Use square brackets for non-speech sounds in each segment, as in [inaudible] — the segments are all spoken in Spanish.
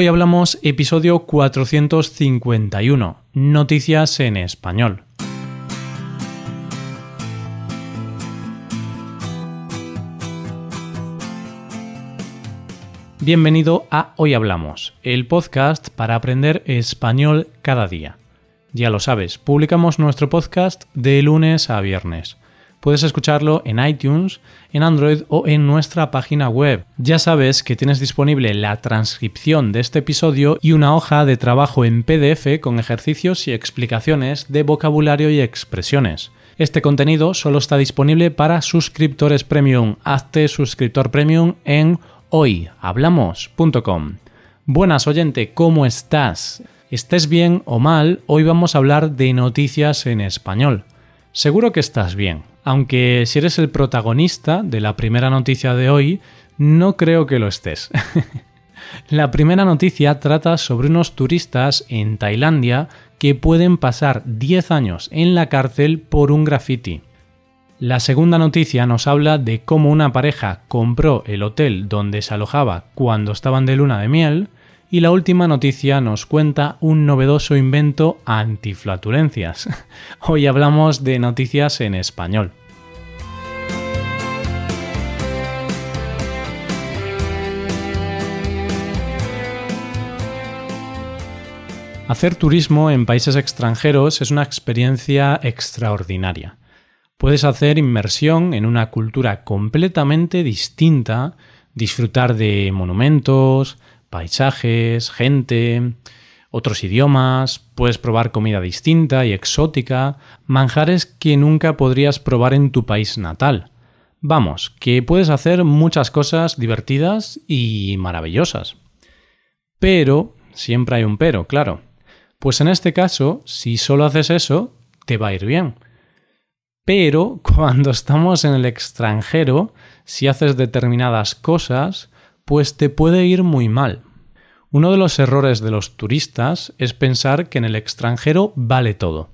Hoy hablamos episodio 451, Noticias en Español. Bienvenido a Hoy Hablamos, el podcast para aprender español cada día. Ya lo sabes, publicamos nuestro podcast de lunes a viernes. Puedes escucharlo en iTunes, en Android o en nuestra página web. Ya sabes que tienes disponible la transcripción de este episodio y una hoja de trabajo en PDF con ejercicios y explicaciones de vocabulario y expresiones. Este contenido solo está disponible para suscriptores premium. Hazte suscriptor premium en hoyhablamos.com. Buenas oyente, ¿cómo estás? Estés bien o mal, hoy vamos a hablar de noticias en español. Seguro que estás bien, aunque si eres el protagonista de la primera noticia de hoy, no creo que lo estés. [laughs] la primera noticia trata sobre unos turistas en Tailandia que pueden pasar 10 años en la cárcel por un graffiti. La segunda noticia nos habla de cómo una pareja compró el hotel donde se alojaba cuando estaban de luna de miel y la última noticia nos cuenta un novedoso invento antiflatulencias. [laughs] Hoy hablamos de noticias en español. Hacer turismo en países extranjeros es una experiencia extraordinaria. Puedes hacer inmersión en una cultura completamente distinta, disfrutar de monumentos, paisajes, gente, otros idiomas, puedes probar comida distinta y exótica, manjares que nunca podrías probar en tu país natal. Vamos, que puedes hacer muchas cosas divertidas y maravillosas. Pero, siempre hay un pero, claro. Pues en este caso, si solo haces eso, te va a ir bien. Pero [laughs] cuando estamos en el extranjero, si haces determinadas cosas, pues te puede ir muy mal. Uno de los errores de los turistas es pensar que en el extranjero vale todo,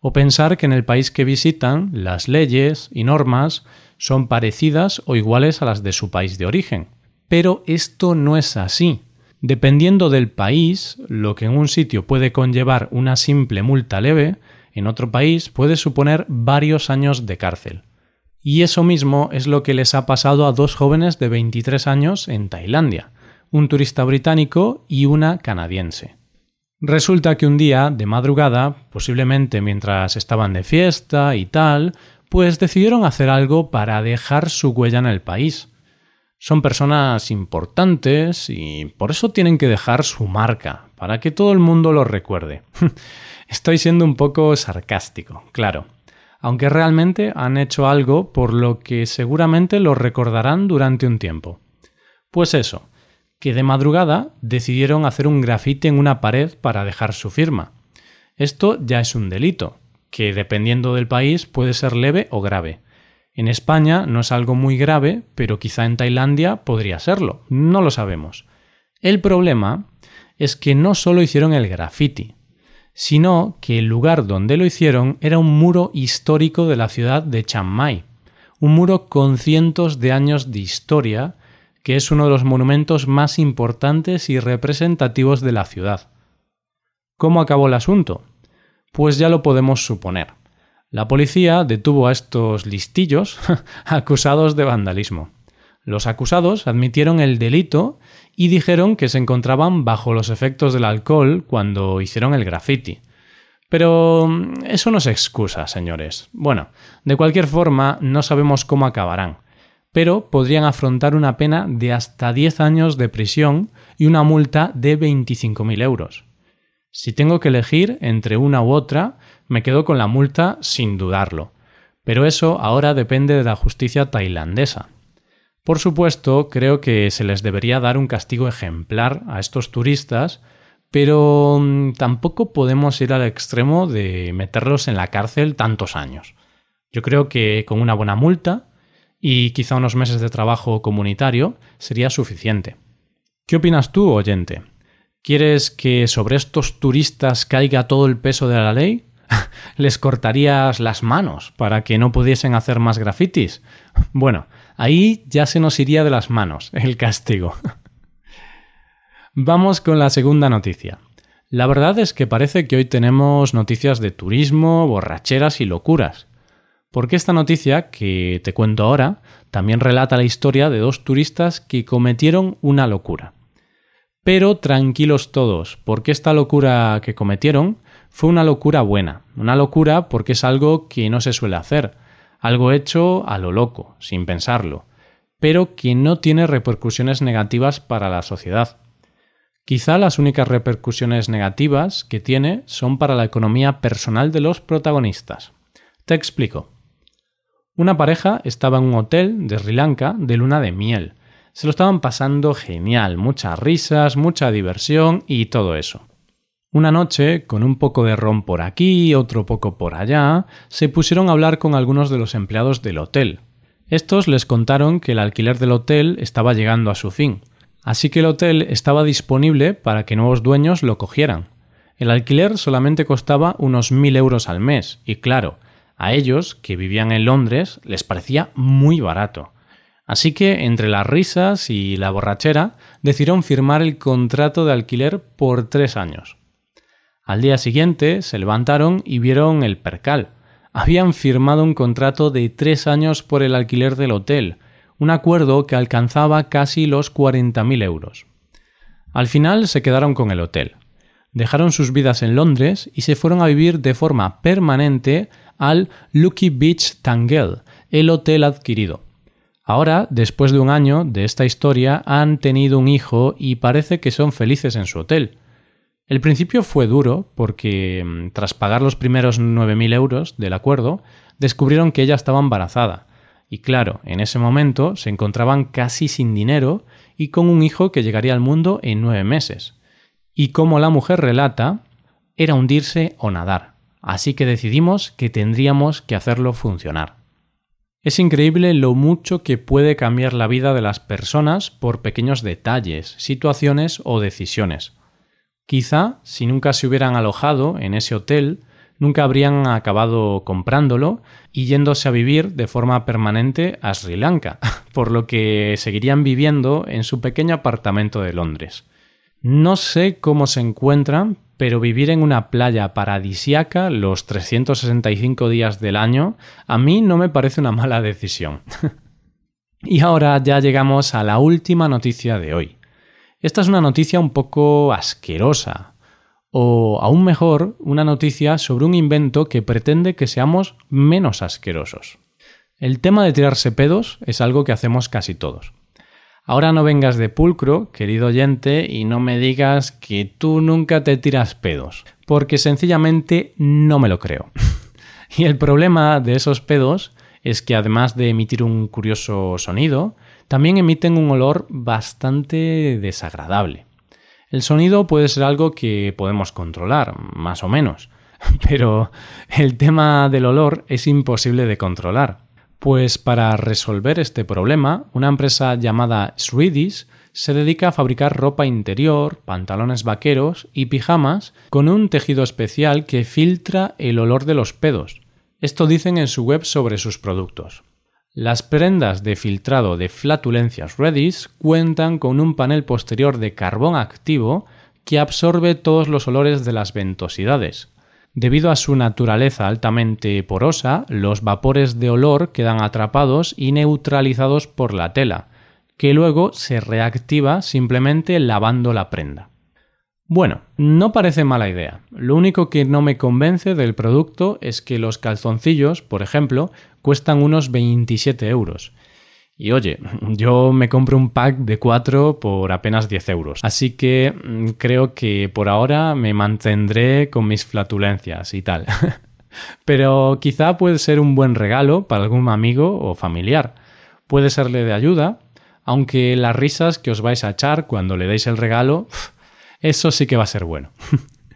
o pensar que en el país que visitan las leyes y normas son parecidas o iguales a las de su país de origen. Pero esto no es así. Dependiendo del país, lo que en un sitio puede conllevar una simple multa leve, en otro país puede suponer varios años de cárcel. Y eso mismo es lo que les ha pasado a dos jóvenes de 23 años en Tailandia, un turista británico y una canadiense. Resulta que un día, de madrugada, posiblemente mientras estaban de fiesta y tal, pues decidieron hacer algo para dejar su huella en el país. Son personas importantes y por eso tienen que dejar su marca, para que todo el mundo lo recuerde. [laughs] Estoy siendo un poco sarcástico, claro aunque realmente han hecho algo por lo que seguramente lo recordarán durante un tiempo. Pues eso, que de madrugada decidieron hacer un grafite en una pared para dejar su firma. Esto ya es un delito, que dependiendo del país puede ser leve o grave. En España no es algo muy grave, pero quizá en Tailandia podría serlo, no lo sabemos. El problema es que no solo hicieron el graffiti, sino que el lugar donde lo hicieron era un muro histórico de la ciudad de Chiang Mai, un muro con cientos de años de historia, que es uno de los monumentos más importantes y representativos de la ciudad. ¿Cómo acabó el asunto? Pues ya lo podemos suponer. La policía detuvo a estos listillos [laughs] acusados de vandalismo. Los acusados admitieron el delito y dijeron que se encontraban bajo los efectos del alcohol cuando hicieron el graffiti. Pero mm, eso no es excusa, señores. Bueno, de cualquier forma, no sabemos cómo acabarán, pero podrían afrontar una pena de hasta 10 años de prisión y una multa de 25.000 euros. Si tengo que elegir entre una u otra, me quedo con la multa sin dudarlo. Pero eso ahora depende de la justicia tailandesa. Por supuesto, creo que se les debería dar un castigo ejemplar a estos turistas, pero mm, tampoco podemos ir al extremo de meterlos en la cárcel tantos años. Yo creo que con una buena multa y quizá unos meses de trabajo comunitario sería suficiente. ¿Qué opinas tú, oyente? ¿Quieres que sobre estos turistas caiga todo el peso de la ley? [laughs] ¿Les cortarías las manos para que no pudiesen hacer más grafitis? Bueno, ahí ya se nos iría de las manos [laughs] el castigo. Vamos con la segunda noticia. La verdad es que parece que hoy tenemos noticias de turismo, borracheras y locuras. Porque esta noticia que te cuento ahora también relata la historia de dos turistas que cometieron una locura. Pero tranquilos todos, porque esta locura que cometieron fue una locura buena, una locura porque es algo que no se suele hacer, algo hecho a lo loco, sin pensarlo, pero que no tiene repercusiones negativas para la sociedad. Quizá las únicas repercusiones negativas que tiene son para la economía personal de los protagonistas. Te explico. Una pareja estaba en un hotel de Sri Lanka de luna de miel. Se lo estaban pasando genial, muchas risas, mucha diversión y todo eso. Una noche, con un poco de ron por aquí, otro poco por allá, se pusieron a hablar con algunos de los empleados del hotel. Estos les contaron que el alquiler del hotel estaba llegando a su fin, así que el hotel estaba disponible para que nuevos dueños lo cogieran. El alquiler solamente costaba unos mil euros al mes, y claro, a ellos, que vivían en Londres, les parecía muy barato. Así que, entre las risas y la borrachera, decidieron firmar el contrato de alquiler por tres años. Al día siguiente se levantaron y vieron el percal. Habían firmado un contrato de tres años por el alquiler del hotel, un acuerdo que alcanzaba casi los 40.000 euros. Al final se quedaron con el hotel. Dejaron sus vidas en Londres y se fueron a vivir de forma permanente al Lucky Beach Tangel, el hotel adquirido. Ahora, después de un año de esta historia, han tenido un hijo y parece que son felices en su hotel. El principio fue duro porque, mm, tras pagar los primeros 9.000 euros del acuerdo, descubrieron que ella estaba embarazada. Y claro, en ese momento se encontraban casi sin dinero y con un hijo que llegaría al mundo en nueve meses. Y como la mujer relata, era hundirse o nadar. Así que decidimos que tendríamos que hacerlo funcionar. Es increíble lo mucho que puede cambiar la vida de las personas por pequeños detalles, situaciones o decisiones. Quizá, si nunca se hubieran alojado en ese hotel, nunca habrían acabado comprándolo y yéndose a vivir de forma permanente a Sri Lanka, [laughs] por lo que seguirían viviendo en su pequeño apartamento de Londres. No sé cómo se encuentran, pero vivir en una playa paradisiaca los 365 días del año a mí no me parece una mala decisión. [laughs] y ahora ya llegamos a la última noticia de hoy. Esta es una noticia un poco asquerosa, o aún mejor, una noticia sobre un invento que pretende que seamos menos asquerosos. El tema de tirarse pedos es algo que hacemos casi todos. Ahora no vengas de pulcro, querido oyente, y no me digas que tú nunca te tiras pedos, porque sencillamente no me lo creo. [laughs] y el problema de esos pedos es que además de emitir un curioso sonido, también emiten un olor bastante desagradable. El sonido puede ser algo que podemos controlar, más o menos, [laughs] pero el tema del olor es imposible de controlar. Pues para resolver este problema, una empresa llamada Swedish se dedica a fabricar ropa interior, pantalones vaqueros y pijamas con un tejido especial que filtra el olor de los pedos. Esto dicen en su web sobre sus productos. Las prendas de filtrado de flatulencias Redis cuentan con un panel posterior de carbón activo que absorbe todos los olores de las ventosidades. Debido a su naturaleza altamente porosa, los vapores de olor quedan atrapados y neutralizados por la tela, que luego se reactiva simplemente lavando la prenda. Bueno, no parece mala idea. Lo único que no me convence del producto es que los calzoncillos, por ejemplo, cuestan unos 27 euros. Y oye, yo me compro un pack de 4 por apenas 10 euros. Así que mm, creo que por ahora me mantendré con mis flatulencias y tal. [laughs] Pero quizá puede ser un buen regalo para algún amigo o familiar. Puede serle de ayuda, aunque las risas que os vais a echar cuando le deis el regalo eso sí que va a ser bueno. [laughs]